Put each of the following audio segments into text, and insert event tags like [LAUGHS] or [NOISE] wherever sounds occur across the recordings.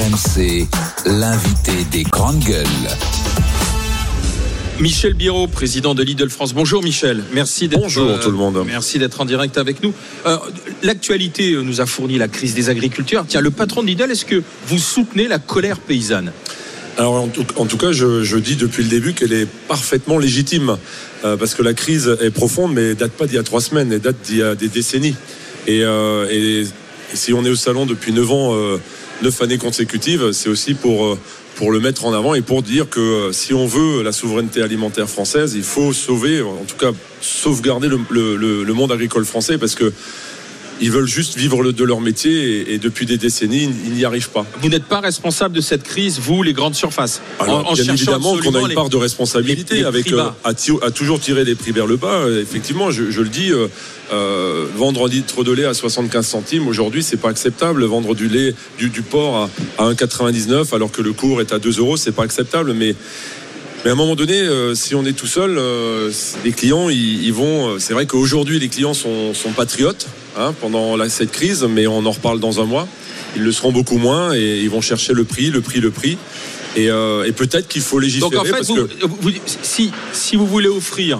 RMC, l'invité des grandes gueules. Michel Biro, président de Lidl France. Bonjour Michel, merci d'être Bonjour tout le monde. Merci d'être en direct avec nous. Euh, L'actualité nous a fourni la crise des agriculteurs. Tiens, le patron de Lidl, est-ce que vous soutenez la colère paysanne? Alors en tout, en tout cas, je, je dis depuis le début qu'elle est parfaitement légitime euh, parce que la crise est profonde, mais elle date pas d'il y a trois semaines, elle date d'il y a des décennies. Et, euh, et- et si on est au salon depuis neuf ans, euh, neuf années consécutives, c'est aussi pour euh, pour le mettre en avant et pour dire que euh, si on veut la souveraineté alimentaire française, il faut sauver, en tout cas sauvegarder le, le- le- le monde agricole français parce que ils veulent juste vivre le- de leur métier et, et depuis des décennies, ils- n'y arrivent pas. Vous n'êtes pas responsable de cette crise, vous, les grandes surfaces. Alors, bien évidemment qu'on a une les- part de responsabilité les- les avec euh, à, toujours tirer les prix vers le bas. Euh, Effectivement, je, je le dis, euh, euh, vendre un litre de lait à 75 centimes aujourd'hui, c'est pas acceptable. Vendre du lait du, du porc à, à 1,99 alors que le cours est à 2 euros, c'est pas acceptable. Mais mais à un moment donné, euh, si on est tout seul, euh, les clients, ils, ils vont. euh, C'est vrai qu'aujourd'hui, les clients sont, sont patriotes hein, pendant la- cette crise, mais on en reparle dans un mois. Ils le seront beaucoup moins et ils vont chercher le prix, le prix, le prix. Et, euh, et peut-être qu'il faut légiférer Donc en fait, parce vous, que vous- si, si vous voulez offrir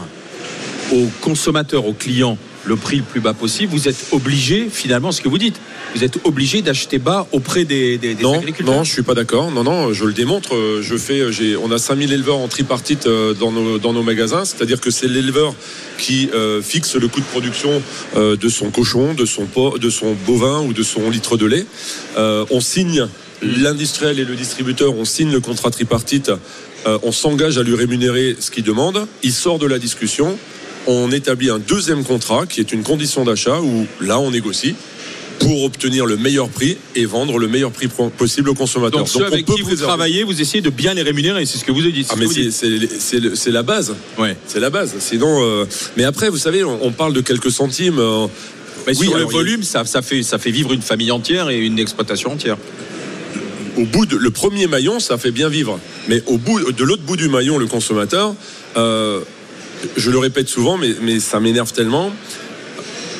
aux consommateurs, aux clients, le prix le plus bas possible, vous êtes obligé, finalement, ce que vous dites, vous êtes obligé d'acheter bas auprès des, des- des non, agriculteurs. non, je suis pas d'accord. Non, non, je le démontre. Euh, Je fais, j'ai, on a 5000 éleveurs en tripartite euh, dans nos, dans nos magasins. C'est-à-dire que c'est l'éleveur qui euh, fixe le coût de production euh, de son cochon, de son de son bovin ou de son litre de lait. Euh, on signe l'industriel et le distributeur, on signe le contrat tripartite. Euh, on s'engage à lui rémunérer ce qu'il demande. Il sort de la discussion. On établit un deuxième contrat qui est une condition d'achat où là on négocie pour obtenir le meilleur prix et vendre le meilleur prix possible aux consommateurs. Donc ceux on avec peut qui vous travaillez, vous essayez de bien les rémunérer, c'est ce que vous avez dit. Ah mais c'est- la base, Ouais. c'est la base. Sinon, euh, mais après vous savez, on, on parle de quelques centimes. euh, Mais oui, sur le alors, a- volume, ça, ça, fait, ça fait vivre une famille entière et une exploitation entière. au bout de le premier maillon, ça fait bien vivre. Mais au bout de l'autre bout du maillon, le consommateur, euh, je le répète souvent, mais, ça m'énerve tellement.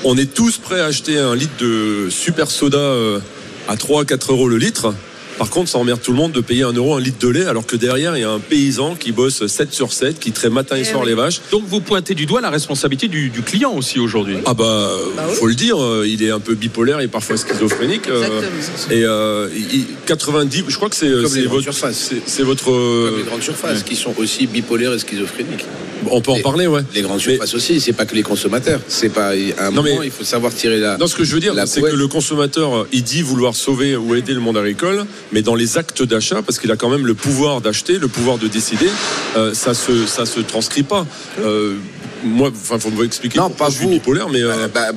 On est tous prêts à acheter un litre de super soda euh, à 3 à 4 euros le litre. Par contre, ça emmerde tout le monde de payer un euro un litre de lait, alors que derrière, il y a un paysan qui bosse 7 sur 7, qui traite matin et Eh soir oui. les vaches. Donc vous pointez du doigt la responsabilité du, du client aussi aujourd'hui. Ah bah, Bah oui. faut le dire, euh, il est un peu bipolaire et parfois schizophrénique. euh, Exactement. et euh, il- 90, je crois que c'est votre, surfaces. c'est- c'est votre. Comme euh, les grandes surfaces ouais. qui sont aussi bipolaires et schizophréniques. On peut en Les- parler, ouais. Les grandes Mais- surfaces aussi, c'est pas que les consommateurs. C'est pas à un Non, moment, mais- il faut savoir tirer la. Non, ce que je veux dire, c'est que le consommateur, euh, il dit vouloir sauver ou aider le monde agricole, mais dans les actes d'achat, parce qu'il a quand même le pouvoir d'acheter, le pouvoir de décider, euh, ça se ça se transcrit pas. Euh, moi, enfin, faut me expliquer. Non, pas je suis vous. bipolaire, mais euh, Euh, bah,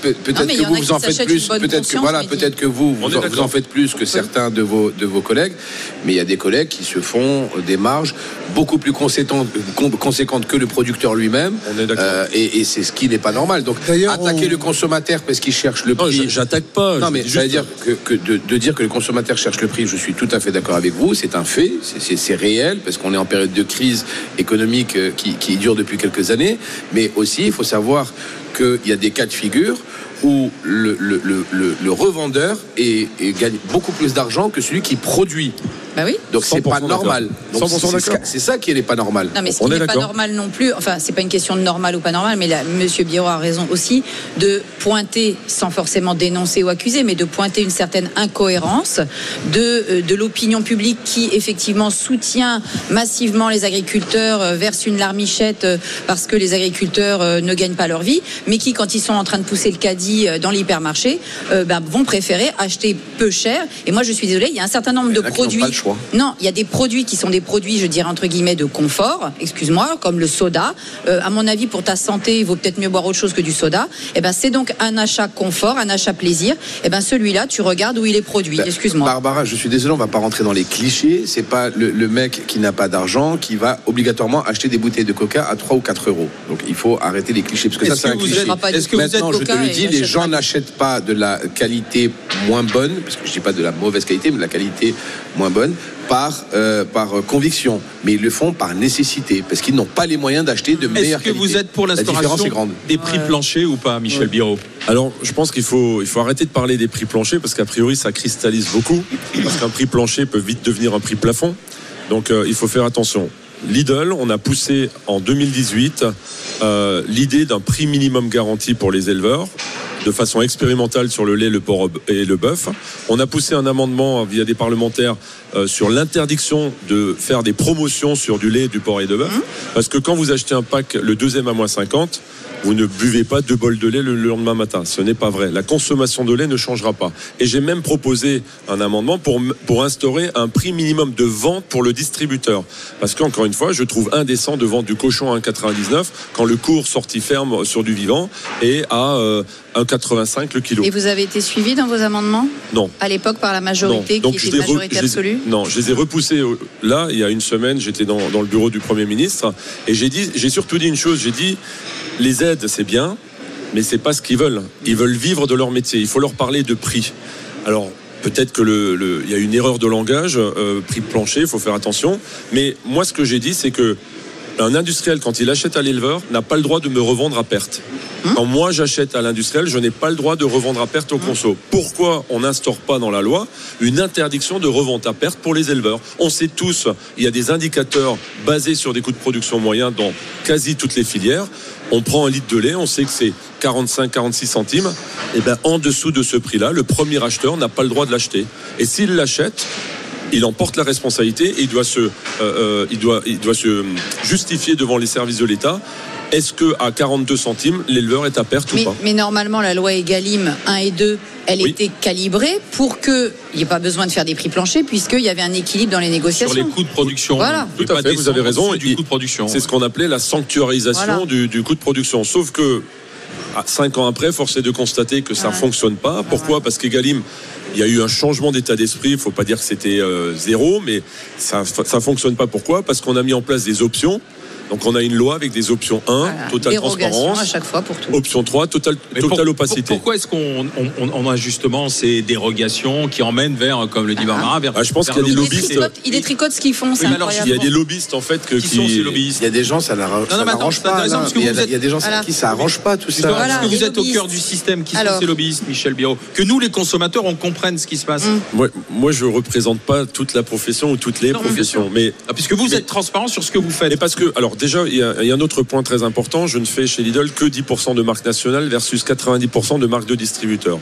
peut-être Non, que vous vous en faites plus, peut-être que voilà, peut-être que vous vous en, vous d'accord. en faites plus que certains de vos de vos collègues, mais il y a des collègues qui se font des marges beaucoup plus conséquentes, con- conséquentes que le producteur lui-même. On est d'accord. Euh, et et c'est ce qui n'est pas normal. Donc D'ailleurs, attaquer on- le consommateur parce qu'il cherche le non, prix. j'- j'attaque pas. Non, je mais juste- dire que, que de, de dire que le consommateur cherche le prix, je suis tout à fait d'accord avec vous, c'est un fait, c'est- réel, parce qu'on est en période de crise économique euh, qui, qui dure depuis quelques années, mais aussi il faut savoir qu'il y a des cas de figure où le, revendeur gagne beaucoup plus d'argent que celui qui produit. Bah oui. Donc c'est 100% pas normal. Donc, 100% c'est- ça qui n'est pas normal. Non, mais ce qui n'est pas normal non plus, enfin, c'est pas une question de normal ou pas normal, mais là, Monsieur Biro a raison aussi de pointer, sans forcément dénoncer ou accuser, mais de pointer une certaine incohérence de, euh, de l'opinion publique qui, effectivement, soutient massivement les agriculteurs, euh, verse une larmichette euh, parce que les agriculteurs ne gagnent pas leur vie, mais qui, quand ils sont en train de pousser le caddie dans l'hypermarché, euh, ben, vont préférer acheter peu cher. Et moi, je suis désolée, il y a un certain nombre de produits. Non, il y a des produits qui sont des produits, je dirais entre guillemets, de confort, excuse-moi, comme le soda. Euh, à mon avis, pour ta santé, il vaut peut-être mieux boire autre chose que du soda. Eh ben, c'est donc un achat confort, un achat plaisir. Eh ben, celui-là, tu regardes où il est produit. Bah, Excuse-moi. Barbara, je suis désolé, on va pas rentrer dans les clichés. C'est pas le, le mec qui n'a pas d'argent qui va obligatoirement acheter des bouteilles de coca à 3 ou 4 euros. Donc il faut arrêter les clichés parce que ça c'est un vous cliché. est-ce que vous êtes Maintenant, je te le dis, les gens n'achètent pas de la qualité moins bonne, parce que je dis pas de la mauvaise qualité, mais de la qualité moins bonne. par, euh, par conviction, mais ils le font par nécessité, parce qu'ils n'ont pas les moyens d'acheter de Est-ce meilleure que qualité. vous êtes pour La différence est l'instauration grande. des prix planchers ou pas, Michel Biro? Alors, je pense qu'il faut, il faut arrêter de parler des prix planchers parce qu'a priori, ça cristallise beaucoup. Parce qu'un prix plancher peut vite devenir un prix plafond. Donc, euh, il faut faire attention. Lidl, on a poussé en 2018 euh, l'idée d'un prix minimum garanti pour les éleveurs de façon expérimentale sur le lait, le porc et le bœuf. On a poussé un amendement via des parlementaires euh, sur l'interdiction de faire des promotions sur du lait, du porc et de bœuf. Parce que quand vous achetez un pack, le deuxième à moins 50, vous ne buvez pas deux bols de lait le lendemain matin. Ce n'est pas vrai. La consommation de lait ne changera pas. Et j'ai même proposé un amendement pour, pour instaurer un prix minimum de vente pour le distributeur. Parce qu'encore une fois, je trouve indécent de vendre du cochon à 1,99 quand le cours sorti ferme sur du vivant est à euh, 1,85 le kilo. Et vous avez été suivi dans vos amendements Non. à l'époque par la majorité Non. Donc, qui je était re- majorité je absolue Non, je les ai repoussés au- là, il y a une semaine, j'étais dans, dans le bureau du Premier ministre et j'ai dit, j'ai surtout dit une chose, j'ai dit, les aides, c'est bien, mais c'est pas ce qu'ils veulent. Ils veulent vivre de leur métier. Il faut leur parler de prix. Alors, peut-être que le, y a une erreur de langage, euh, prix plancher, il faut faire attention. Mais moi, ce que j'ai dit, c'est que un industriel, quand il achète à l'éleveur, n'a pas le droit de me revendre à perte. Quand moi j'achète à l'industriel, je n'ai pas le droit de revendre à perte au conso. Pourquoi on n'instaure pas dans la loi une interdiction de revente à perte pour les éleveurs? On sait tous, il y a des indicateurs basés sur des coûts de production moyens dans quasi toutes les filières. On prend un litre de lait, on sait que c'est 45-46 centimes. Et ben en dessous de ce prix-là, le premier acheteur n'a pas le droit de l'acheter. Et s'il l'achète, il en porte la responsabilité et il doit se, euh, euh, il doit, il doit se justifier devant les services de l'État. Est-ce que à 42 centimes, l'éleveur est à perte mais, ou pas? mais normalement, la loi Egalim 1 et 2, elle Oui. était calibrée pour qu'il n'y ait pas besoin de faire des prix planchers, puisqu'il y avait un équilibre dans les sur négociations. les coûts de production. Voilà. Vous Tout à pouvez fait, pas vous avez raison. au-dessus du Et coût de production. C'est ce qu'on appelait la sanctuarisation Voilà. du, du coût de production. Sauf que cinq ans après, force est de constater que ça ne Ouais. fonctionne pas. Pourquoi Parce qu'Egalim, il y a eu un changement d'état d'esprit. Il ne faut pas dire que c'était euh, zéro, mais ça ne fonctionne pas. Pourquoi? Parce qu'on a mis en place des options. Donc on a une loi avec des options 1, Voilà. totale transparence. à chaque fois pour tout. Option 3, totale, pour- totale opacité. pour- pourquoi est-ce qu'on on, on- on a justement ces dérogations qui emmènent vers, comme le dit Barbara, vers. Ah, je pense qu'il y a des lobbyistes. détricotent, ils détricotent ce qu'ils font, c'est. Il y a des lobbyistes en fait que, Qui sont ces lobbyistes Il y a des gens, ça n'arrange pas. il, y êtes- y a des gens Voilà. qui ça arrange pas tout ça. Parce Voilà, que vous êtes au lobbyistes. cœur du système? Qui sont ces lobbyistes, Michel Biro Que nous, les consommateurs, on comprenne ce qui se passe. Mm. Moi, moi, je représente pas toute la profession ou toutes les Non, professions, mais Ah, puisque vous Mais- êtes transparent sur ce que vous faites. Parce que, alors déjà, il y, a, il y a un autre point très important. Je ne fais chez Lidl que 10% de marques nationales versus 90% de marques de distributeurs.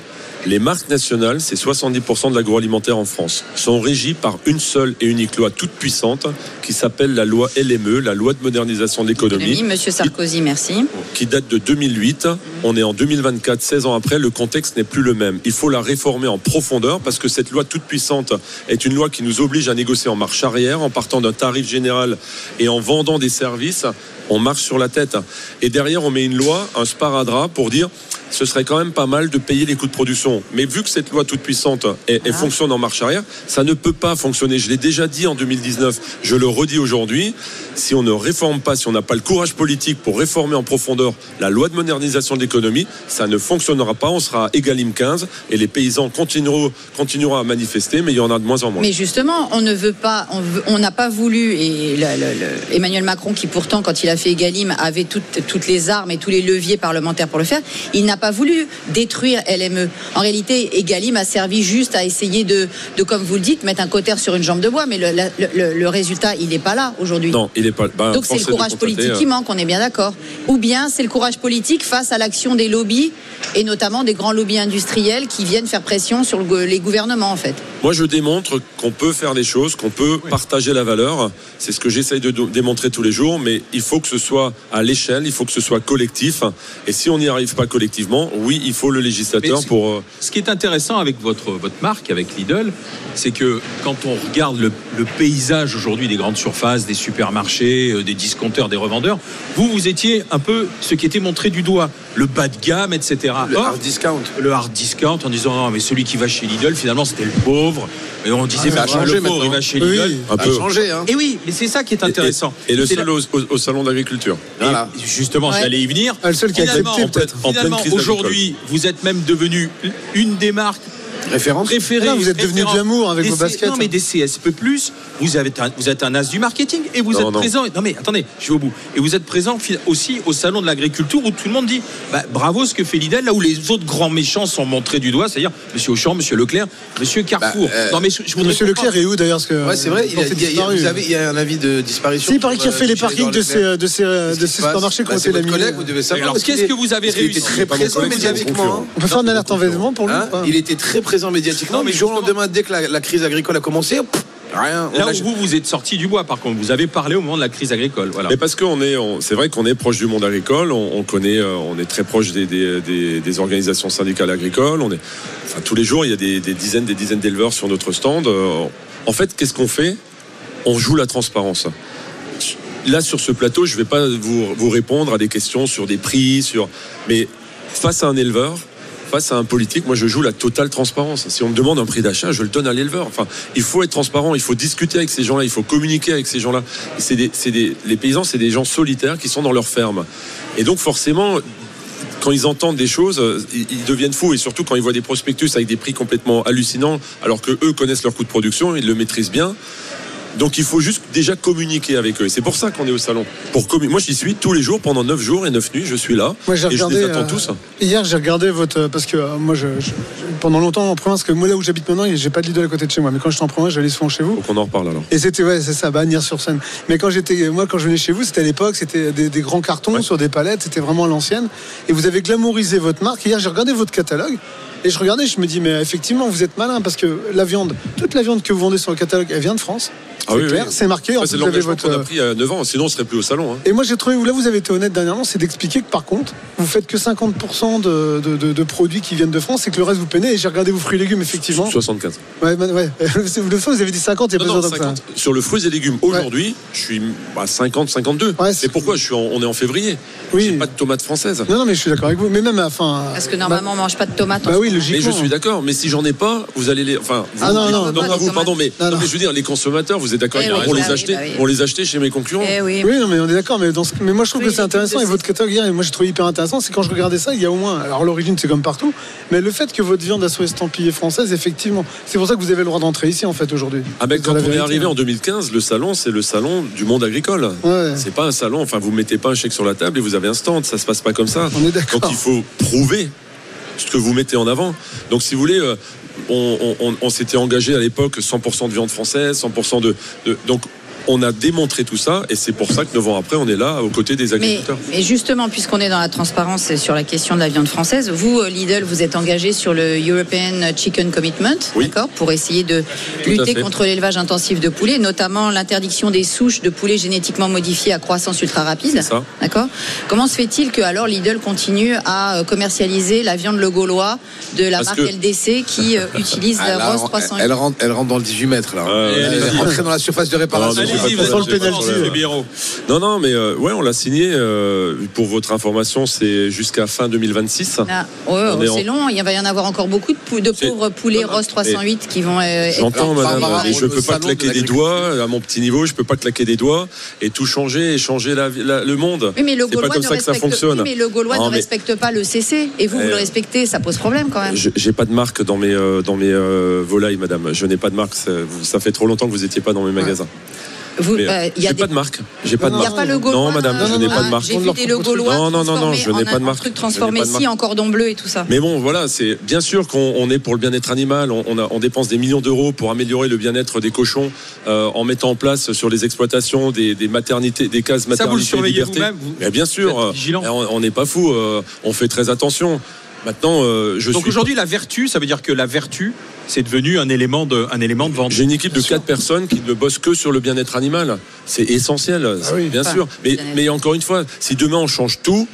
Les marques nationales, c'est 70% de l'agroalimentaire en France, sont régies par une seule et unique loi toute puissante qui s'appelle la loi LME, la loi de modernisation de l'économie, Économie, Monsieur Sarkozy, merci. qui date de 2008. On est en 2024, 16 ans après, le contexte n'est plus le même. Il faut la réformer en profondeur parce que cette loi toute puissante est une loi qui nous oblige à négocier en marche arrière, en partant d'un tarif général et en vendant des services police on marche sur la tête. Et derrière, on met une loi, un sparadrap pour dire ce serait quand même pas mal de payer les coûts de production. Mais vu que cette loi toute puissante elle fonctionne en marche arrière, ça ne peut pas fonctionner. Je l'ai déjà dit en 2019, je le redis aujourd'hui. Si on ne réforme pas, si on n'a pas le courage politique pour réformer en profondeur la loi de modernisation de l'économie, ça ne fonctionnera pas. On sera à égalim 15 et les paysans continueront, continueront à manifester, mais il y en a de moins en moins. Mais justement, on ne veut pas, on veut- on n'a pas voulu, et le- le- le- Emmanuel Macron, qui pourtant, quand il a fait Egalim, avait toutes, toutes les armes et tous les leviers parlementaires pour le faire, il n'a pas voulu détruire LME. En réalité, Egalim a servi juste à essayer de, de, comme vous le dites, mettre un cotère sur une jambe de bois, mais le, le- le résultat, il n'est pas là aujourd'hui. Non, il est pas. bah, Donc c'est le courage politique euh, qui manque, on est bien d'accord. Ou bien c'est le courage politique face à l'action des lobbies et notamment des grands lobbies industriels qui viennent faire pression sur les gouvernements en fait. Moi, je démontre qu'on peut faire des choses, qu'on peut partager la valeur. C'est ce que j'essaye de démontrer tous les jours, mais il faut que ce soit à l'échelle, il faut que ce soit collectif. Et si on n'y arrive pas collectivement, oui, il faut le législateur pour. euh, Ce qui est intéressant avec votre, votre marque, avec Lidl, c'est que quand on regarde le, le paysage aujourd'hui des grandes surfaces, des supermarchés, euh, des discounters, des revendeurs, vous, vous étiez un peu ce qui était montré du doigt, le bas de gamme, etc. Le Or, hard discount. le hard discount en disant non mais celui qui va chez Lidl finalement c'était le pauvre et on disait ça a mais changé le pauvre il va chez Lidl oui. Un peu. changé, hein. et oui mais c'est ça qui est intéressant Et, et le seul la- au, au- au salon d'agriculture. Voilà. justement, Ouais. j'allais y venir. Ah, le seul qui a accepté, pleine- peut-être. En pleine Finalement, crise aujourd'hui, vous êtes même devenu une des marques Référence préféré. Vous êtes devenu référent. glamour avec vos baskets. Non, mais des CSP+, vous, avez un, vous êtes un as du marketing et vous Non, êtes non. présent. Non, mais attendez, je vais au bout. Et vous êtes présent aussi au salon de l'agriculture où tout le monde dit bah, bravo ce que fait Lidl, là où les autres grands méchants sont montrés du doigt, c'est-à-dire Monsieur Auchan, Monsieur Leclerc, Monsieur Carrefour. Bah, euh, non, mais je, je voudrais Monsieur comprendre. Leclerc est où d'ailleurs que Ouais, c'est vrai, il y, a, fait il y a- disparu. vous avez, il y a un avis de disparition. Si, il paraît qu'il sur, refait euh, les parkings de ces, de ces, de ces supermarchés Bah, été votre collègue, laminés. vous devez savoir. Alors, qu'est-ce que vous avez parce qu'il réussi était très présent médiatiquement. hein. On peut faire une alerte en vêtements pour lui Hein il était très présent médiatiquement, Non, mais du jour au lendemain, dès que la, la crise agricole a commencé, pff, rien. Là a- où vous, vous êtes sorti du bois, par contre, vous avez parlé au moment de la crise agricole. Voilà. Mais parce qu'on est, c'est vrai qu'on est proche du monde agricole, on, on connaît, euh, on est très proche des, des- des- des organisations syndicales agricoles. On est, enfin, tous les jours, il y a des, des dizaines, des dizaines d'éleveurs sur notre stand. Euh, En fait, qu'est-ce qu'on fait? On joue la transparence. Là, sur ce plateau, je ne vais pas vous, vous répondre à des questions sur des prix, sur, mais face à un éleveur. Face à un politique, moi je joue la totale transparence. Si on me demande un prix d'achat, je le donne à l'éleveur. Enfin, il faut être transparent, il faut discuter avec ces gens-là, il faut communiquer avec ces gens-là. C'est des, des- les paysans, c'est des gens solitaires qui sont dans leur ferme. Et donc forcément, quand ils entendent des choses, euh, ils, ils deviennent fous. Et surtout quand ils voient des prospectus avec des prix complètement hallucinants, alors que eux connaissent leur coût de production, ils le maîtrisent bien. Donc il faut juste déjà communiquer avec eux. C'est pour ça qu'on est au salon. Pour Moi j'y suis tous les jours pendant 9 jours et 9 nuits, je suis là. Moi, j'ai et regardé. je les attends euh, tous. Hier, j'ai regardé votre. euh, Parce que euh, moi, je, je- pendant longtemps en province, que moi, là où j'habite maintenant, j'ai pas de Lidl à côté de chez moi. Mais quand j'étais en province, j'allais souvent chez vous. Faut qu'on en reparle alors. Et c'était, ouais, c'est ça, Bagnères sur scène. Mais quand j'étais, moi, quand je venais chez vous, c'était à l'époque, c'était des, des grands cartons Ouais. sur des palettes, c'était vraiment à l'ancienne. Et vous avez glamourisé votre marque. Hier, j'ai regardé votre catalogue. Et je regardais, je me dis, mais effectivement, vous êtes malin parce que la viande, toute la viande que vous vendez sur le catalogue, elle vient de France. Ah c'est oui, clair, oui. c'est marqué. En Ça, plus, c'est l'engagement votre. qu'on a pris à 9 ans, sinon on serait plus au salon. hein. Et moi, j'ai trouvé, là, vous avez été honnête dernièrement, c'est d'expliquer que par contre, vous faites que 50% de, de- de- de produits qui viennent de France et que le reste vous peinez. Et j'ai regardé vos fruits et légumes, effectivement. 75. Ouais, ouais, ouais. [LAUGHS] Le fois, vous avez dit 50, il y a Non, pas non, besoin de ça. 50. Sur le fruits et légumes, aujourd'hui, je suis à 50, 52. Ouais, c'est- Et pourquoi je suis en- On est en février. Oui. J'ai pas de tomates françaises. Non, non, mais je suis d'accord avec vous. Mais même, enfin. Parce que normalement, on mange pas de tomates. Bah, en oui. Mais je suis d'accord, mais si j'en ai pas, vous allez les. Enfin, vous, Ah non, non, non, non, pas vous, pardon, mais, Non, non, non. mais je veux dire, les consommateurs, vous êtes d'accord Eh avec oui, moi, on bah les acheter, bah oui. on les acheter chez mes concurrents. Eh oui. Oui, non, mais on est d'accord. Mais, dans ce- mais moi, je trouve Oui, que c'est intéressant. Et votre catalogue hier, moi, j'ai trouvé hyper intéressant. C'est quand je regardais ça, il y a au moins. Alors, l'origine, c'est comme partout. Mais le fait que votre viande soit estampillée française, effectivement, c'est pour ça que vous avez le droit d'entrer ici, en fait, aujourd'hui. Ah ben, quand on est arrivé en 2015, le salon, c'est le salon du monde agricole. Ouais. C'est pas un salon, enfin, vous mettez pas un chèque sur la table et vous avez un stand, ça se passe pas comme ça. On est d'accord. Donc il faut prouver ce que vous mettez en avant. Donc si vous voulez, euh, on, s'était engagé à l'époque 100% de viande française, 100% de, de- donc on a démontré tout ça et c'est pour ça que 9 ans après, on est là aux côtés des agriculteurs. mais justement, puisqu'on est dans la transparence et sur la question de la viande française, vous, euh, Lidl, vous êtes engagé sur le European Chicken Commitment, Oui. d'accord, pour essayer de Tout lutter contre l'élevage intensif de poulets, notamment l'interdiction des souches de poulets génétiquement modifiés à croissance ultra rapide. C'est ça. D'accord. Comment se fait-il que alors Lidl continue à euh, commercialiser la viande le gaulois de la Parce marque que- LDC qui euh, utilise [LAUGHS] Ah, la Rose elle, 308 elle rentre, elle rentre dans le 18 mètres là. Ouais, elle allez-y. est rentrée dans la surface de réparation. Vous le pénalty. Non, non, mais euh, ouais, on l'a signé. euh, pour votre information, c'est jusqu'à fin 2026. Ah, ouais, On est c'est en- long. Il va y en avoir encore beaucoup de, pou- de C'est- pauvres poulets Non, non, Rose 308 qui vont. euh, être- J'entends, Alors, madame, Barbara, je le peux pas salon claquer de des doigts à mon petit niveau. Je peux pas claquer des doigts et tout changer et changer la, la- le monde. Oui, mais le C'est pas Gaulois comme ne ça que ça respecte, fonctionne. oui, mais le Gaulois Non, ne mais- respecte pas le CC. Et vous, vous Euh, le respectez, ça pose problème quand même. Je- J'ai pas de marque dans mes euh, dans mes euh, volailles, madame. Je n'ai pas de marque. Ça, vous- ça fait trop longtemps que vous étiez pas dans mes magasins. Vous, Mais, euh, il y a des- pas de marque. J'ai pas de n'y a marque. pas le Gaulois. Non, madame, euh, je n'ai pas de marque. J'ai vu des le Gaulois Non, non, non, non, je n'ai pas de un marque. truc transformé si marque. en cordon bleu et tout ça. Mais bon, voilà, c'est bien sûr qu'on on est pour le bien-être animal. On, on a- on dépense des millions d'euros pour améliorer le bien-être des cochons euh, en mettant en place sur les exploitations des, des maternités, des cases Ça, vous le maternité surveillez liberté. vous-même vous- Mais bien sûr, Vous euh, on on n'est pas fou. euh, on fait très attention. Maintenant, euh, je Donc suis. aujourd'hui, la vertu, ça veut dire que la vertu, c'est devenu un élément de, un élément de vente. J'ai une équipe de quatre personnes qui ne bossent que sur le bien-être animal. C'est essentiel, oui. bien sûr. Mais, encore une fois, si demain on change tout,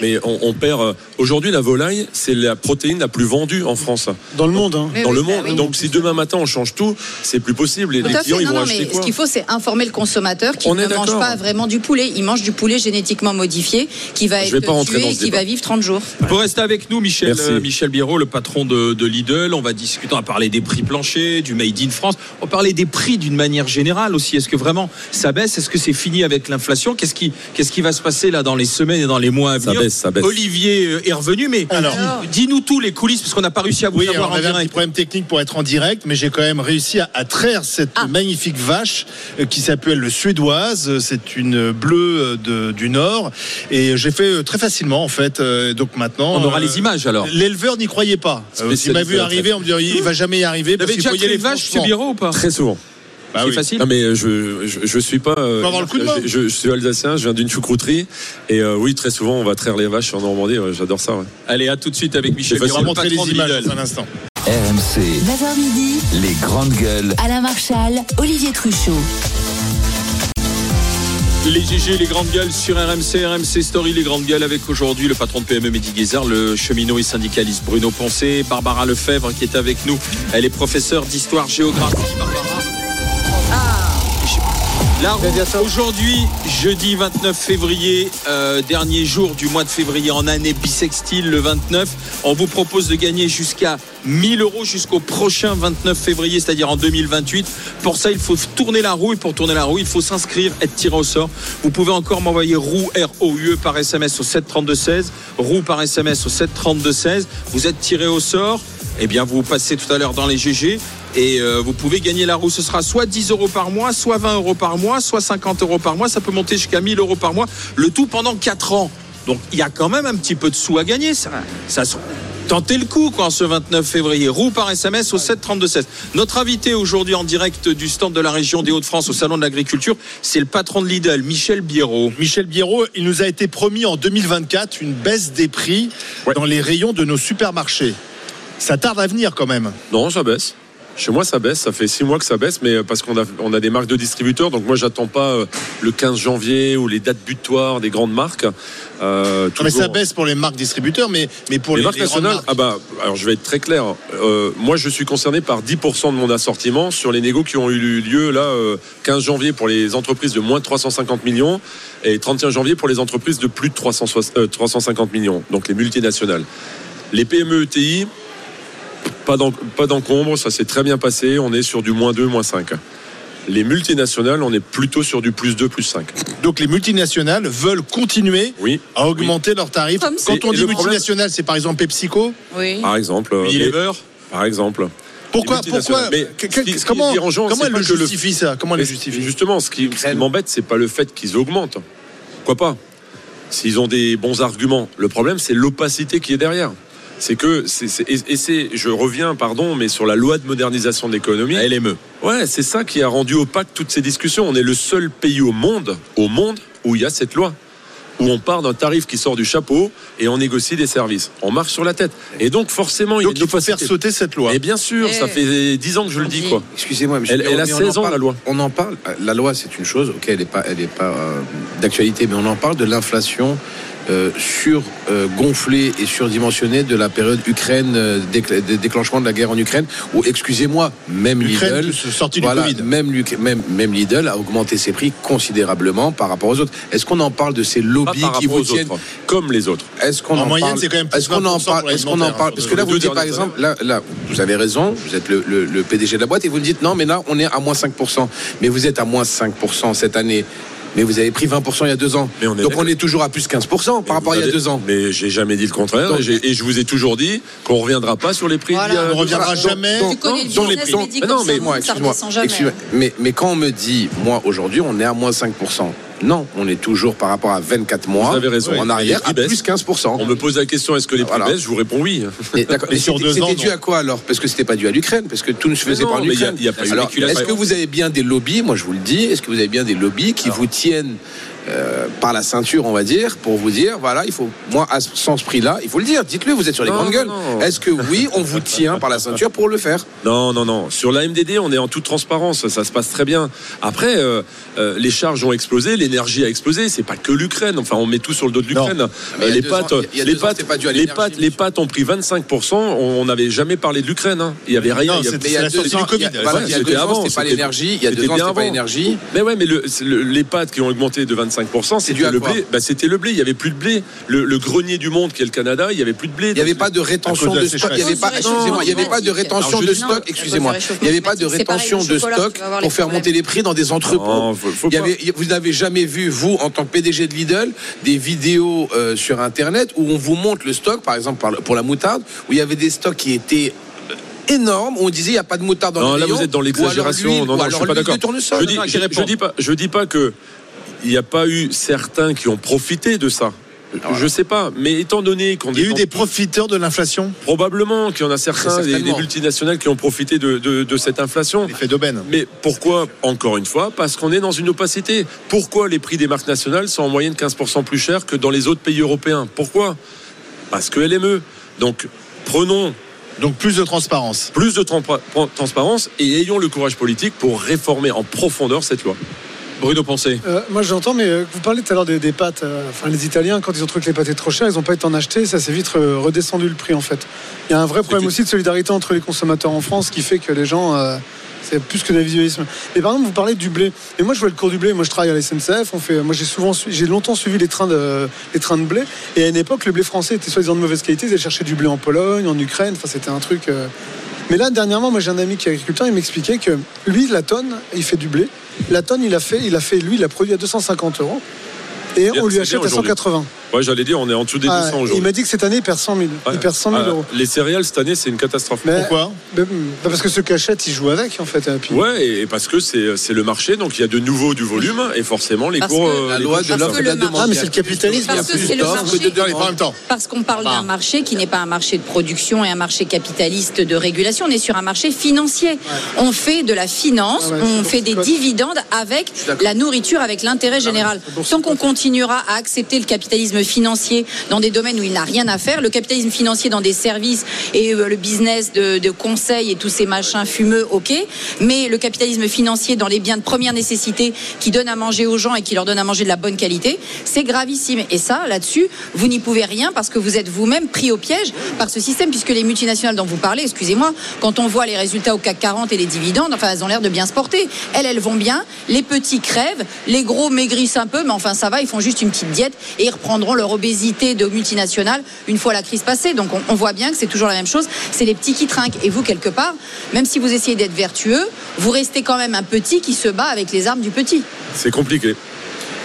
mais on, on perd. Aujourd'hui, la volaille, c'est la protéine la plus vendue en France, Dans le monde, hein. Dans oui, le monde. oui. Donc, si demain matin on change tout, c'est plus possible. Les, Tout les fait. clients, ils Non, vont non, acheter mais quoi ce qu'il faut, c'est informer le consommateur qui On ne mange pas vraiment du poulet. Il mange du poulet génétiquement modifié qui va Je être pas tué et qui débat. va vivre 30 jours. Vous restez avec nous, Michel, euh, Michel Biro, le patron de, de Lidl. On va discuter, on va parler des prix planchers, du Made in France. On va parler des prix d'une manière générale aussi. Est-ce que vraiment ça baisse? Est-ce que c'est fini avec l'inflation? Qu'est-ce qui, qu'est-ce qui va se passer là dans les semaines et dans les mois à Ça venir? baisse, ça baisse. Olivier euh, est revenu, mais Alors. dis-nous tout les coulisses parce qu'on n'a pas réussi à vous Oui, alors, avoir on en avait un petit direct. problème technique pour être en direct, mais j'ai quand même réussi à, à traire cette Ah. magnifique vache euh, qui s'appelle le suédoise. Euh, C'est une bleue euh, de- du Nord. Et j'ai fait très facilement, en fait. Donc maintenant. On aura euh, les images alors. L'éleveur n'y croyait pas. Il m'a vu arriver, on me dit il va jamais y arriver. Vous parce avez déjà faut y créé aller une vache, franchement. M. Biro, ou pas? Très souvent. Bah C'est oui. facile Non mais euh, je, je, je suis pas. euh, avoir le coup de main. je, je- suis alsacien, je viens d'une choucrouterie et euh, oui très souvent on va traire les vaches en Normandie. ouais, J'adore ça. ouais. Allez, à tout de suite avec Michel On va montrer les images dans un instant. RMC, 9h midi, les grandes gueules. Alain Marchal, Olivier Truchot. Les GG, les grandes gueules sur RMC, RMC Story, les grandes gueules avec aujourd'hui le patron de PME Mehdi Guézard, le cheminot et syndicaliste Bruno Poncé, Barbara Lefebvre qui est avec nous. Elle est professeure d'histoire-géographie. Barbara. Là, aujourd'hui, jeudi 29 février, euh, dernier jour du mois de février en année bissextile, le 29, on vous propose de gagner jusqu'à 1000 euros jusqu'au prochain 29 février, c'est-à-dire en 2028. Pour ça, il faut tourner la roue et pour tourner la roue, il faut s'inscrire, être tiré au sort. Vous pouvez encore m'envoyer roue R-O-U-E par SMS au 732-16, roue par SMS au 732-16. Vous êtes tiré au sort. Eh bien, vous passez tout à l'heure dans les GG et euh, vous pouvez gagner la roue. Ce sera soit 10 euros par mois, soit 20 euros par mois, soit 50 euros par mois. Ça peut monter jusqu'à 1000 euros par mois. Le tout pendant 4 ans. Donc, il y a quand même un petit peu de sous à gagner. Ça, ça se- Tentez le coup, quoi, ce 29 février. Roue par SMS au 732-16. Notre invité aujourd'hui en direct du stand de la région des Hauts-de-France au Salon de l'Agriculture, c'est le patron de Lidl, Michel Biérot. Michel Biérot, il nous a été promis en 2024 une baisse des prix dans les rayons de nos supermarchés. Ça tarde à venir quand même. Non, ça baisse. Chez moi, ça baisse. Ça fait six mois que ça baisse, mais euh, parce qu'on a, on a des marques de distributeurs. Donc moi, j'attends pas euh, le 15 janvier ou les dates butoirs des grandes marques. Euh, Non, mais ça baisse pour les marques distributeurs, mais, mais pour les les, marques les nationales, marques. ah bah, alors je vais être très clair. Euh, moi, je suis concerné par 10% de mon assortiment sur les négos qui ont eu lieu là, euh, 15 janvier pour les entreprises de moins de 350 millions et 31 janvier pour les entreprises de plus de 360 euh, 350 millions, donc les multinationales. Les PME ETI, pas d'en- pas d'encombre, ça s'est très bien passé. On est sur du moins 2, moins 5. Les multinationales, on est plutôt sur du plus 2, plus 5. Donc les multinationales veulent continuer Oui, à augmenter leurs tarifs. Comme Quand on dit le problème- multinationale, c'est par exemple PepsiCo. Oui. par exemple. euh, Unilever. par exemple. Pourquoi, pourquoi multinationales. Mais que- ce qui- que- ce qui est Comment, dérangeant, comment elle le justifie ça? Comment elle justifie? Justement, ce qui, ce qui m'embête, c'est pas le fait qu'ils augmentent. Pourquoi pas? S'ils ont des bons arguments. Le problème, c'est l'opacité qui est derrière. C'est que, c'est- c'est- et et c'est, je reviens, pardon, mais sur la loi de modernisation de l'économie. La LME. Ouais, c'est ça qui a rendu opaque toutes ces discussions. On est le seul pays au monde, au monde, où il y a cette loi. Où on part d'un tarif qui sort du chapeau et on négocie des services. On marche sur la tête. Et donc, forcément, il Donc faut faire sauter cette loi. Et bien sûr, Eh. ça fait 10 ans que je le dis, quoi. Excusez-moi, Elle- elle a mais on 16 en ans, parle- la loi. On en parle. La loi, c'est une chose. Ok, elle n'est pas, elle est pas euh, d'actualité, mais on en parle de l'inflation euh, sur gonflée et surdimensionnée de la période Ukraine, euh, décl- dé- déclenchement de la guerre en Ukraine. Où, excusez-moi, même Lidl, plus sortie du voilà, Covid. même, Luc- même, même Lidl a augmenté ses prix considérablement par rapport aux autres. Est-ce qu'on en parle de ces Pas lobbies par qui vous aux tiennent autres, comme les autres. est-ce qu'on En en, moyenne, parle c'est quand même plus Est-ce qu'on en 20% parle Est-ce qu'on en parle hein, Parce que là, vous dites par exemple, là, là, vous avez raison, vous êtes le, le- le PDG de la boîte et vous me dites non, mais là, on est à moins 5%. Mais vous êtes à moins 5% cette année. Mais vous avez pris 20% il y a deux ans. Mais on est Donc on est toujours à plus 15% par rapport à il y a deux ans. Mais j'ai jamais dit le contraire. Donc- et, je vous ai toujours dit qu'on reviendra pas sur les prix. Voilà. d'il y a On ne reviendra. Donc- jamais. dans les mais comme non, mais moi, excuse-moi, mais quand on me dit, moi, aujourd'hui, on est à moins 5%. Non, on est toujours par rapport à 24 mois. Vous avez raison. En arrière, à plus 15%. On me pose la question est-ce que les prix Voilà. baissent Je vous réponds oui. [LAUGHS] Mais sur c'était deux ans, c'était dû non. à quoi alors? Parce que c'était pas dû à l'Ukraine, parce que tout ne se faisait non, pas en mais il y a- Ukraine. il y a pas alors, est-ce que vous avez bien des lobbies? Moi, je vous le dis. Est-ce que vous avez bien des lobbies qui vous tiennent euh, par la ceinture, on va dire, pour vous dire, voilà, il faut, moi, à ce- sans ce prix-là, il faut le dire. Dites-le, vous êtes sur les Non, grandes gueules. Est-ce que oui, on vous tient par la ceinture pour le faire? Non, non, non. Sur la MDD, on est en toute transparence. Ça se passe très bien. Après, euh, euh, les charges ont explosé, l'énergie a explosé. C'est pas que l'Ukraine. Enfin, on met tout sur le dos de l'Ukraine. Mais Euh, il y a les pâtes, ans- il y a les ans, pâtes, c'était pas dû à les pâtes, les pâtes ont pris 25%. On n'avait jamais parlé de l'Ukraine. hein. Il y avait rien. Non, Il y a- c'était- avant, c'était pas l'énergie. Il y a deux c'était ans, bien c'était pas l'énergie. Mais ouais, mais les pâtes qui ont augmenté de 5%, C'est dû c'était à le blé. Bah, c'était le blé. Il y avait plus de blé. Le, le grenier du monde, qui est le Canada, il y avait plus de blé. Il n'y avait pas de rétention de stock. Il n'y avait pas, excusez-moi, il n'y avait pas de rétention de stock. Excusez-moi. Il n'y avait pas de rétention de stock pour faire monter les prix dans des entrepôts. Vous n'avez jamais vu, vous, en tant que PDG de Lidl, des vidéos euh, sur Internet où on vous montre le stock, par exemple pour la moutarde, où il y avait des stocks qui étaient euh, énormes, où on disait il n'y a pas de moutarde dans Non, le là rayon, vous êtes dans l'exagération. Non, non, je suis pas d'accord. Je dis, Non, je, qui je répond. dis pas, je dis pas que il n'y a pas eu certains qui ont profité de ça. Je sais pas, mais étant donné qu'on Il y a eu des profiteurs de l'inflation, probablement qu'il y en a certains, des, multinationales qui ont profité de, de- de cette inflation. l'effet d'aubaine. Mais pourquoi, encore une fois, parce qu'on est dans une opacité? Pourquoi les prix des marques nationales sont en moyenne 15% plus chers que dans les autres pays européens? Pourquoi? Parce que LME. Donc, prenons Donc plus de transparence. plus de tran- transparence et ayons le courage politique pour réformer en profondeur cette loi. Bruno Pensée. Euh, moi j'entends, mais euh, vous parlez tout à l'heure des, des pâtes. euh, Enfin, les Italiens, quand ils ont trouvé que les pâtes étaient trop chères, ils n'ont pas été en acheter. Ça s'est vite euh, redescendu le prix en fait. Il y a un vrai problème aussi de solidarité entre les consommateurs en France qui fait que les gens. c'est plus que d'individualisme. Mais par exemple, vous parlez du blé. Et moi, je vois le cours du blé. Moi, je travaille à la SNCF. On fait, moi, j'ai souvent, j'ai longtemps suivi les trains de, les trains de blé. Et à une époque, le blé français était soi-disant de mauvaise qualité. Ils allaient chercher du blé en Pologne, en Ukraine. Enfin, c'était un truc. Mais là, dernièrement, moi, j'ai un ami qui est agriculteur. Il m'expliquait que lui, la tonne, il fait du blé. La tonne, il a fait, il a fait, lui, il a produit à 250 euros. Et on lui achète à 180. Ouais, j'allais dire, on est en dessous des Ah, 200 et il aujourd'hui. m'a dit que cette année, il perd 100 000. Ouais. Il perd 100 000 Ah, euros. Les céréales cette année, c'est une catastrophe. Mais- Pourquoi Ben, ben, parce que ceux qui achètent, ils jouent avec, en fait. Et puis- Ouais, et parce que c'est c'est le marché, donc il y a de nouveau du volume, et forcément les Parce cours. que- euh, La loi de Parce l'offre et de la demande. Ah, mais Il c'est le capitalisme. Il y a Parce que c'est le marché. Parce qu'on parle d'un marché qui n'est pas un marché de production et un marché capitaliste de régulation. On est sur un marché financier. On fait de la finance, Ah ouais, on fait des dividendes avec la nourriture, avec l'intérêt général. Tant qu'on continuera à accepter le capitalisme financier dans des domaines où il n'a rien à faire, le capitalisme financier dans des services et euh, le business de, de conseil et tous ces machins fumeux, ok. Mais le capitalisme financier dans les biens de première nécessité qui donne à manger aux gens et qui leur donne à manger de la bonne qualité, c'est gravissime. Et ça, là-dessus, vous n'y pouvez rien parce que vous êtes vous-même pris au piège par ce système, puisque les multinationales dont vous parlez, excusez-moi, quand on voit les résultats au CAC 40 et les dividendes, enfin, elles ont l'air de bien se porter. Elles, elles vont bien. Les petits crèvent, les gros maigrissent un peu, mais enfin, ça va, ils font juste une petite diète et ils reprendront leur obésité de multinationales une fois la crise passée. Donc, on, on voit bien que c'est toujours la même chose. C'est les petits qui trinquent. Et vous, quelque part, même si vous essayez d'être vertueux, vous restez quand même un petit qui se bat avec les armes du petit. C'est compliqué.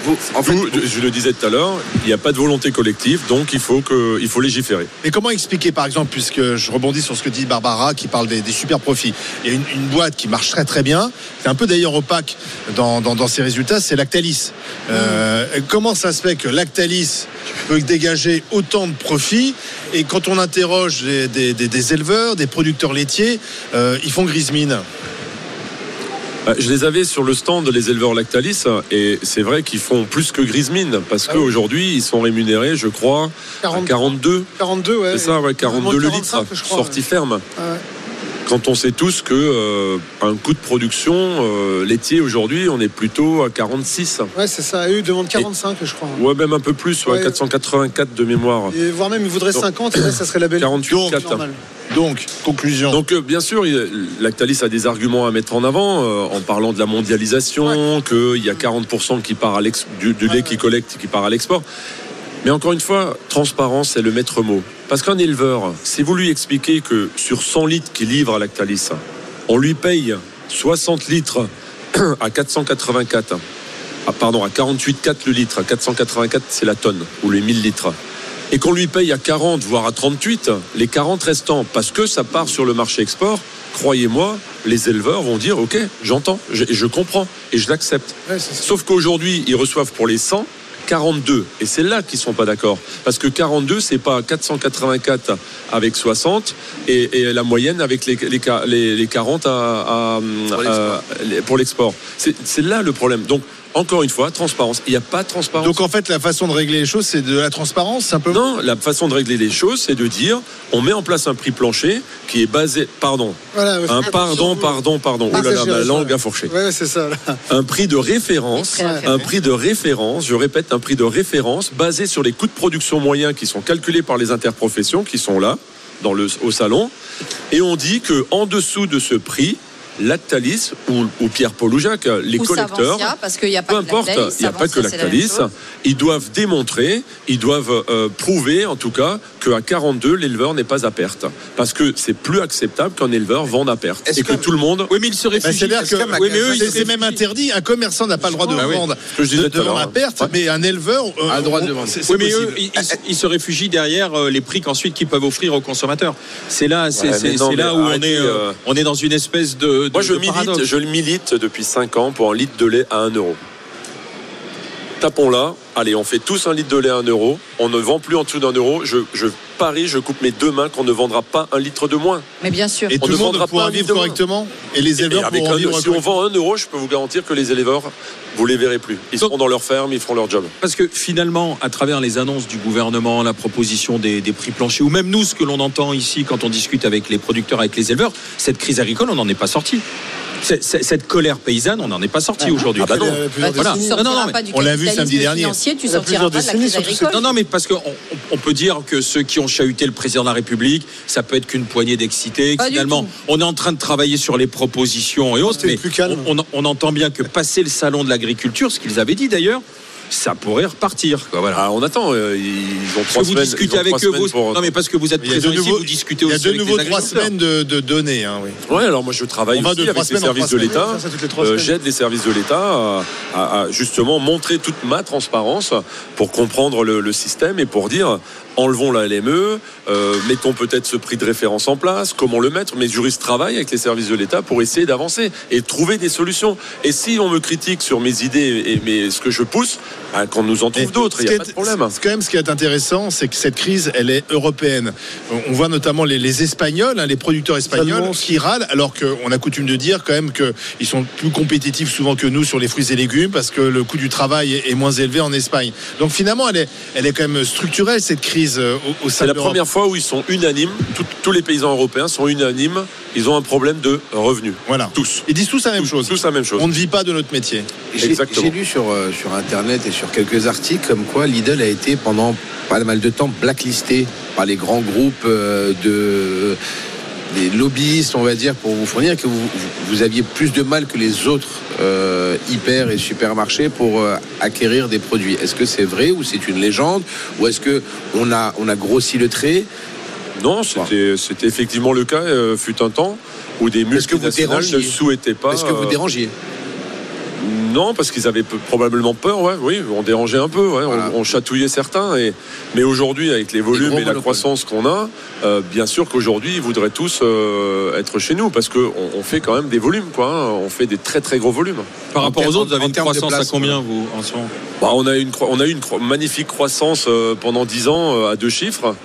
Vous- en fait, je le disais tout à l'heure, il n'y a pas de volonté collective, donc il faut, que, il faut légiférer. Mais comment expliquer, par exemple, puisque je rebondis sur ce que dit Barbara, qui parle des, des super profits. Il y a une, une boîte qui marche très très bien, c'est un peu d'ailleurs opaque dans, dans, dans ses résultats, c'est Lactalis. Euh, Comment ça se fait que Lactalis peut dégager autant de profits et quand on interroge des, des- des- des éleveurs, des producteurs laitiers, euh, ils font grise mine? Je les avais sur le stand les éleveurs Lactalis et c'est vrai qu'ils font plus que Grismine parce Ah oui. qu'aujourd'hui ils sont rémunérés, je crois, à 40. 42. 42, ouais. C'est ça, ouais, 42 le 45, litre, sortie ouais. ferme. Ah ouais. Quand on sait tous que euh, un coût de production euh, laitier aujourd'hui, on est plutôt à 46. Ouais, c'est ça. Eux, ils demandent 45, je crois. Ouais, même un peu plus, ouais, Ouais. 484 de mémoire. Et voire même, ils voudraient Donc, 50, et là, ça serait la belle. 48, 4. Donc, conclusion. Donc euh, bien sûr, Lactalis a des arguments à mettre en avant euh, en parlant de la mondialisation, qu'il y a 40% qui part à du, du lait qui collecte qui part à l'export. Mais encore une fois, transparence, c'est le maître mot. Parce qu'un éleveur, si vous lui expliquez que sur 100 litres qu'il livre à Lactalis, on lui paye 60 litres [CLEARS THROAT] à 484, ah, pardon, à 48,4 le litre, à 484 c'est la tonne, ou les 1000 litres et qu'on lui paye à 40, voire à 38, les 40 restants, parce que ça part sur le marché export, croyez-moi, les éleveurs vont dire Ok, j'entends, je, je comprends et je l'accepte. Ouais. Sauf qu'aujourd'hui, ils reçoivent pour les 100 42. Et c'est là qu'ils sont pas d'accord. Parce que 42, c'est pas 484 avec 60 et, et la moyenne avec les, les, les- les 40 à- à- Pour l'export. c'est là le problème. Donc, encore une fois, transparence. Il n'y a pas de transparence. Donc en fait, la façon de régler les choses, c'est de la transparence, simplement Non, la façon de régler les choses, c'est de dire on met en place un prix plancher qui est basé. Pardon. Voilà, ouais. Un pardon, pardon, pardon. Oh là là, ma langue a fourché. Ouais, c'est ça. là. Un prix de référence, un prix de référence, je répète, un prix de référence basé sur les coûts de production moyens qui sont calculés par les interprofessions qui sont là, dans le, au salon. Et on dit que en dessous de ce prix, Lactalis ou, ou Pierre-Paul ou Jacques, les Ou collecteurs. Savencia, parce qu'il n'y a pas Peu que importe, Lactalis, il n'y a pas que c'est Lactalis. Ils doivent démontrer, ils doivent euh, prouver en tout cas qu'à 42, l'éleveur n'est pas à perte. Parce que c'est plus acceptable qu'un éleveur vende à perte. Et que, que- tout le monde. Oui, mais il se Bah, réfugie. C'est-à-dire que qu'un oui, mais eux, magasin, c'est- c'est même interdit. Un commerçant n'a pas le droit de Ah oui, vendre ce que je disais de, tout à de vendre l'heure, à perte, mais un éleveur euh, A le droit de vendre. c'est- c'est Oui, mais eux, ils, se réfugient derrière euh, les prix qu'ensuite qu'ils peuvent offrir aux consommateurs. C'est là, c'est c'est- c'est là où on est, euh, euh, on est dans une espèce de, de- Moi, je de milite, je le milite depuis 5 ans pour un litre de lait à 1 euro. Tapons là. Allez, on fait tous un litre de lait à 1 euro. On ne vend plus en dessous d'un euro. Je, je parie, je coupe mes deux mains qu'on ne vendra pas un litre de moins. Mais bien sûr. Et on tout ne vendra pas un vivre litre de moins. correctement et les Et éleveurs avec pourront un- vivre si on vend 1 euro, je peux vous garantir que les éleveurs, vous les verrez plus. Ils Donc- seront dans leur ferme, ils feront leur job. Parce que finalement, à travers les annonces du gouvernement, la proposition des, des prix planchers, ou même nous, ce que l'on entend ici quand on discute avec les producteurs, avec les éleveurs, cette crise agricole, on n'en est pas sorti. Cette colère paysanne, on n'en est pas sorti aujourd'hui. Ah bah non. Bah, Voilà. Non, non, on l'a vu samedi dernier. tu sortiras pas de la crise agricole. Non, non, mais parce qu'on on, peut dire que ceux qui ont chahuté le président de la République, ça peut être qu'une poignée d'excités. Finalement, on est en train de travailler sur les propositions et autres, mais plus calme. on, on- on entend bien que passer le salon de l'agriculture, ce qu'ils avaient dit d'ailleurs, ça pourrait repartir. Quoi, voilà. Ah, on attend. euh, Ils ont trois que vous semaines. discutez avec eux, vous... pour- non mais parce que vous êtes présent ici, nouveau, vous discutez il y a aussi de nouveau trois semaines de, de données. hein, oui. Ouais, alors moi je travaille On aussi avec les services de l'État. Euh. J'aide les services de l'État à, à- à justement montrer toute ma transparence pour comprendre le, le système et pour dire enlevons la LME, euh, mettons peut-être ce prix de référence en place, comment le mettre. Mes juristes travaillent avec les services de l'État pour essayer d'avancer et trouver des solutions. Et si on me critique sur mes idées et mes, ce que je pousse, bah, qu'on nous en trouve d'autres, il n'y a pas de problème. c'est Quand même, ce qui est intéressant, c'est que cette crise, elle est européenne. On voit notamment les, les Espagnols, hein, les producteurs espagnols, qui râlent, alors qu'on a coutume de dire quand même qu'ils sont plus compétitifs souvent que nous sur les fruits et légumes, parce que le coût du travail est, est moins élevé en Espagne. Donc finalement, elle est, elle est quand même structurelle, cette crise euh, au, au sein C'est la première fois où ils sont unanimes, tout- tous les paysans européens sont unanimes, ils ont un problème de revenus. Voilà. Tous. Ils disent tous la même Tous, chose. tous la même chose. On ne vit pas de notre métier. J'ai lu sur, euh, sur Internet et sur quelques articles comme quoi Lidl a été pendant pas mal de temps blacklisté par les grands groupes euh, de des lobbyistes, on va dire, pour vous fournir, que vous, aviez plus de mal que les autres euh, hyper et supermarchés pour euh, acquérir des produits. Est-ce que c'est vrai ou c'est une légende ou est-ce que on a on a grossi le trait? Non, c'était c'était effectivement le cas, euh, fut un temps où des que vous multinationales ne souhaitaient pas. Est-ce que vous dérangiez? Non, parce qu'ils avaient peu- probablement peur, ouais, oui, on dérangeait un peu, ouais, on- Voilà. on, chatouillait certains. Et, mais aujourd'hui, avec les volumes et la croissance qu'on a, euh, bien sûr qu'aujourd'hui, ils voudraient tous euh, être chez nous parce qu'on on fait quand même des volumes, quoi. hein. on fait des très très gros volumes. Par En rapport aux autres, vous avez une croissance à combien, vous, en ce moment? Bah, on a une, cro- on a eu une magnifique croissance euh, pendant 10 ans euh, à deux chiffres.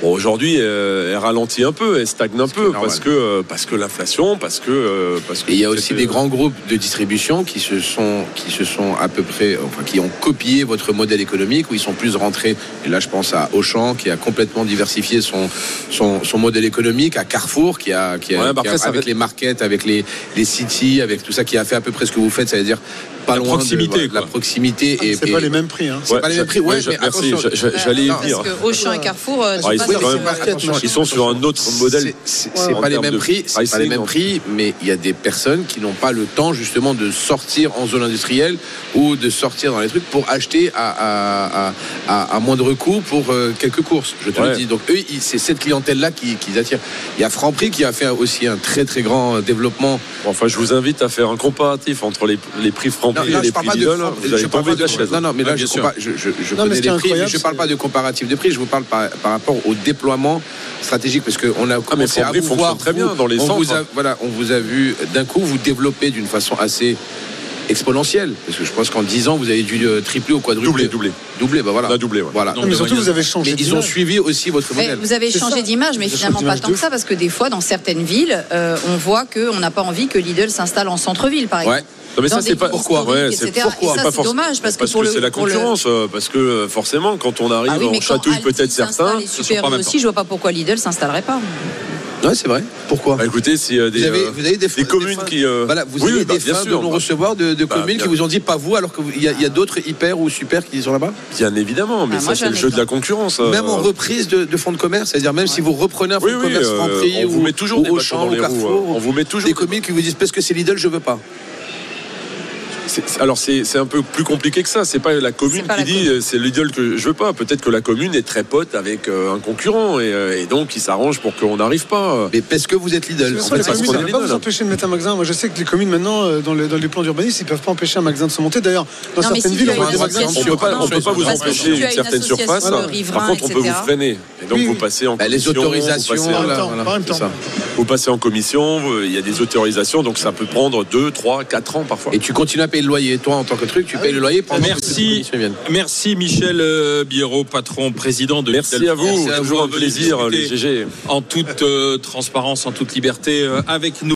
Bon, aujourd'hui, euh, elle ralentit un peu, elle stagne un peu parce que euh, parce que l'inflation, parce que euh, parce que Et il y a aussi des grands groupes de distribution qui se sont, qui se sont à peu près, enfin, qui ont copié votre modèle économique, où ils sont plus rentrés. Et là, je pense à Auchan, qui a complètement diversifié son, son, son modèle économique, à Carrefour, qui a, qui a, Ouais, bah qui a- avec va- les markets, avec les, les cities, avec tout ça, qui a fait à peu près ce que vous faites, ça veut dire pas La loin proximité, de, voilà, la proximité. Ah, et, C'est et- pas les mêmes prix. Hein. c'est pas les mêmes prix, ouais, mais merci, j'allais y Parce venir. que Auchan et Carrefour, euh, Ah, ils sont des- quand même- attention, Ils sont sur un autre modèle. C'est- pas les mêmes prix, c'est pas les mêmes prix, mais il y a des personnes qui n'ont pas le temps justement de sortir en zone industrielle ou de sortir dans les trucs pour acheter à, à, à, à- à moindre coût pour euh, quelques courses. Je te Ouais. le dis. Donc eux, c'est cette clientèle-là qui, qui attirent. Il y a Franprix qui a fait aussi un très très grand développement. Enfin, je vous invite à faire un comparatif entre les, les prix Non, Franprix là, et les je parle prix Lidl. Vous allez parle tomber de la chaise. Non, non, mais là, Ouais, je, compare- je, je, je Non, connais les prix, mais je parle c'est- pas de comparatif de prix. Je vous parle par, par rapport au déploiement stratégique, parce qu'on a commencé à Franprix vous voir très bien dans les on centres. Vous a, voilà, on vous a vu d'un coup vous développer d'une façon assez exponentielle, parce que je pense qu'en 10 ans vous avez dû euh, tripler ou quadrupler. Doublé, doublé. Doublé, bah voilà. On a doublé, ouais. Voilà. Non, mais surtout, vous avez changé. Mais ils ont suivi aussi votre Mais modèle. vous avez changé d'image, mais finalement pas tant que ça, parce que des fois, dans certaines villes, euh, on voit qu'on n'a pas envie que Lidl s'installe en centre-ville, par exemple. Ouais. Non, mais Dans ça, c'est pas pourquoi. historiques, c'est pourquoi. Et ça, pas c'est forc- dommage, parce que c'est la le- concurrence. euh, Parce que forcément, quand on arrive Ah oui, quand chatouille peut-être certains. Super aussi, je vois pas pourquoi Lidl s'installerait pas. Ouais, c'est vrai. Pourquoi Bah, écoutez, si euh, des, vous avez, euh, vous avez des, des communes qui. euh, Voilà, vous oui, avez oui, bah, des bien fins de sûr. non-recevoir de, de Bah, communes bien- qui vous ont dit pas vous, alors qu'il y, a- il y a d'autres hyper ou super qui sont là-bas? Bien évidemment, mais Ah, ça c'est le jeu de la concurrence. euh. Même en reprise de, de fonds de commerce, c'est-à-dire même si vous reprenez un fonds Oui, de oui, commerce euh, Franprix on vous ou, met toujours ou Auchan Carrefour, on vous met toujours des des- communes qui vous disent parce que c'est Lidl, je veux pas. C'est- c'est- alors c'est c'est un peu plus compliqué que ça. C'est pas la commune pas qui la dit commune. euh, c'est l'idole que je veux pas. Peut-être que la commune est très pote avec euh, un concurrent et, euh, et donc il s'arrange pour qu'on n'arrive pas. Mais parce que vous êtes communes qu'on ne est peuvent pas vous empêcher de mettre un magasin. Moi, je sais que les communes, maintenant, dans les, dans les plans d'urbanisme, ils ne peuvent pas empêcher un magasin de se monter. D'ailleurs, dans Non, certaines si villes, on as voit une des magasins. On association- peut pas, on peut pas vous empêcher une une certaine surface. Par contre, on peut vous freiner. Et donc Oui, vous passez en Bah, les commission, autorisations, Vous passez, en commission. Il y a des autorisations, donc ça peut prendre 2, 3, 4 ans parfois. Et tu continues à payer le loyer. Toi, en tant que truc, tu payes le loyer pendant que les Merci, viennent. merci Michel euh, Biérot, patron, président de Merci à vous. Toujours un de plaisir, les GG. En toute euh, transparence, en toute liberté euh, avec nous.